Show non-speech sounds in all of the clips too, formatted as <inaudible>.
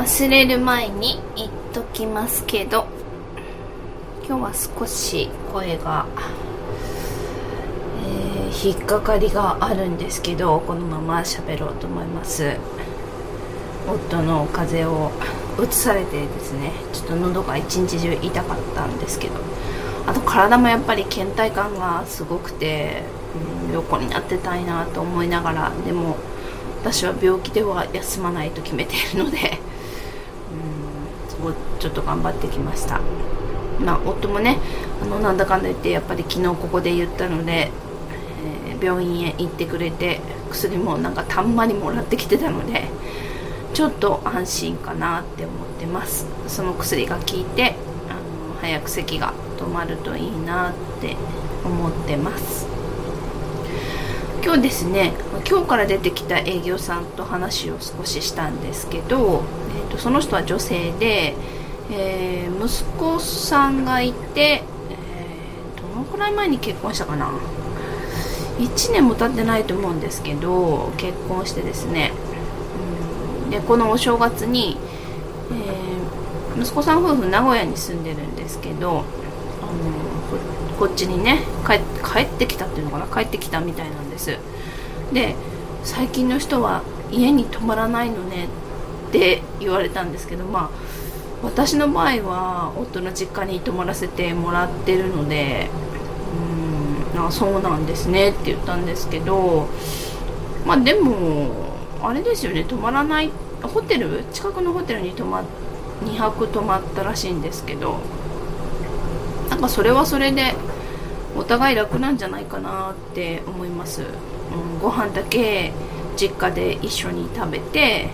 忘れる前に言っときますけど今日は少し声が、えー、引っかかりがあるんですけどこのまま喋ろうと思います。夫の風邪をうつされてですねちょっと喉が一日中痛かったんですけどあと体もやっぱり倦怠感がすごくて、うん、横になってたいなと思いながらでも私は病気では休まないと決めているのでこちょっと頑張ってきました。まあ夫もねあのなんだかんだ言ってやっぱり昨日ここで言ったので、えー、病院へ行ってくれて薬もなんかたんまりもらってきてたのでちょっと安心かなって思ってます。その薬が効いてあの早く咳が止まるといいなって思ってます。今日ですね今日から出てきた営業さんと話を少ししたんですけど、えーと、その人は女性で、えー、息子さんがいて、えー、どのくらい前に結婚したかな？1年も経ってないと思うんですけど結婚してですねでこのお正月に、えー、息子さん夫婦名古屋に住んでるんですけどこっちにね帰ってきたっていうのかな？帰ってきたみたいなんです。で最近の人は家に泊まらないのねって言われたんですけどまあ私の場合は夫の実家に泊まらせてもらってるのでうーんあそうなんですねって言ったんですけどまあでもあれですよね泊まらないホテル？近くのホテルに泊ま2泊泊まったらしいんですけどなんかそれはそれでお互い楽なんじゃないかなって思います、うん、ご飯だけ実家で一緒に食べて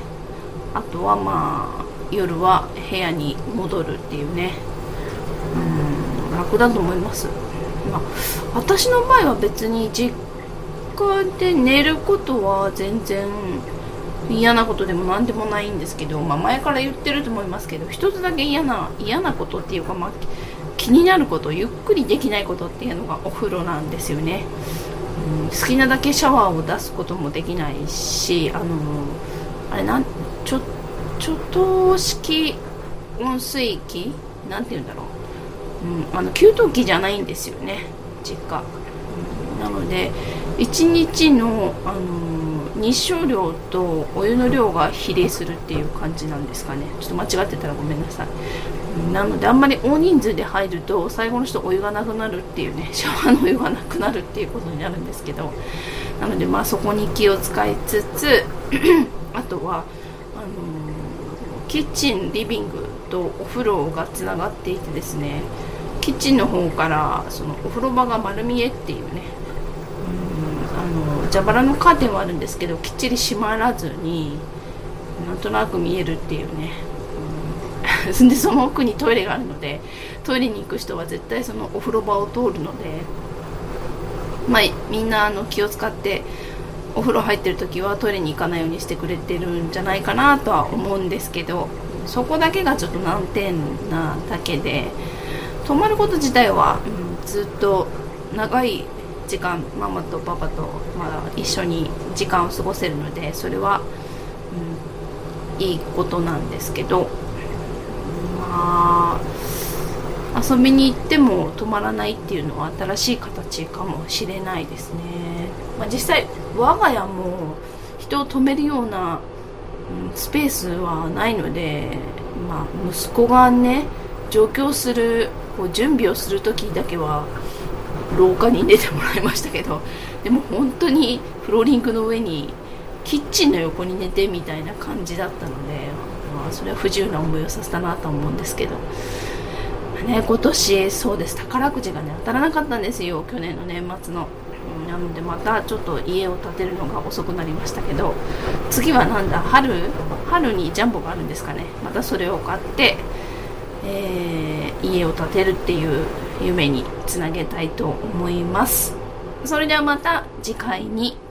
あとはまあ夜は部屋に戻るっていうね。うん楽だと思います。まあ私の場合は別に実家で寝ることは全然嫌なことでも何でもないんですけど、まあ、前から言ってると思いますけど一つだけ嫌な嫌なことっていうか、まあ、気になることゆっくりできないことっていうのがお風呂なんですよね、うん、好きなだけシャワーを出すこともできないしあのあれなんちょちょっと式温水器？なんて言うんだろう、うん、あの給湯器じゃないんですよね実家、うん、なので1日のあの日照量とお湯の量が比例するっていう感じなんですかね。ちょっと間違ってたらごめんなさい。なのであんまり大人数で入ると最後の人お湯がなくなるっていうね <laughs> シャワーのお湯がなくなるっていうことになるんですけど。なのでまあそこに気を使いつつ <clears throat> あとはあのー、キッチンリビングとお風呂がつながっていてですねキッチンの方からそのお風呂場が丸見えっていうね蛇腹のカーテンはあるんですけどきっちり閉まらずになんとなく見えるっていうね、うん、<laughs> でその奥にトイレがあるのでトイレに行く人は絶対そのお風呂場を通るのでまあみんなあの気を使ってお風呂入ってる時はトイレに行かないようにしてくれてるんじゃないかなとは思うんですけどそこだけがちょっと難点なだけで泊まること自体は、うん、ずっと長い時間ママとパパとまだ一緒に時間を過ごせるのでそれは、うん、いいことなんですけどまあ遊びに行っても止まらないっていうのは新しい形かもしれないですね、まあ、実際我が家も人を止めるような、スペースはないので、まあ、息子がね上京するこう準備をする時だけは廊下に出てもらいましたけどでも本当にフローリングの上にキッチンの横に寝てみたいな感じだったので、まあ、それは不自由な思いをさせたなと思うんですけど、ね、今年そうです。宝くじがね当たらなかったんですよ。去年の年末の。なのでまたちょっと家を建てるのが遅くなりましたけど次はなんだ春春にジャンボがあるんですかね。またそれを買って、えー、家を建てるっていう夢につなげたいと思います。それではまた次回に。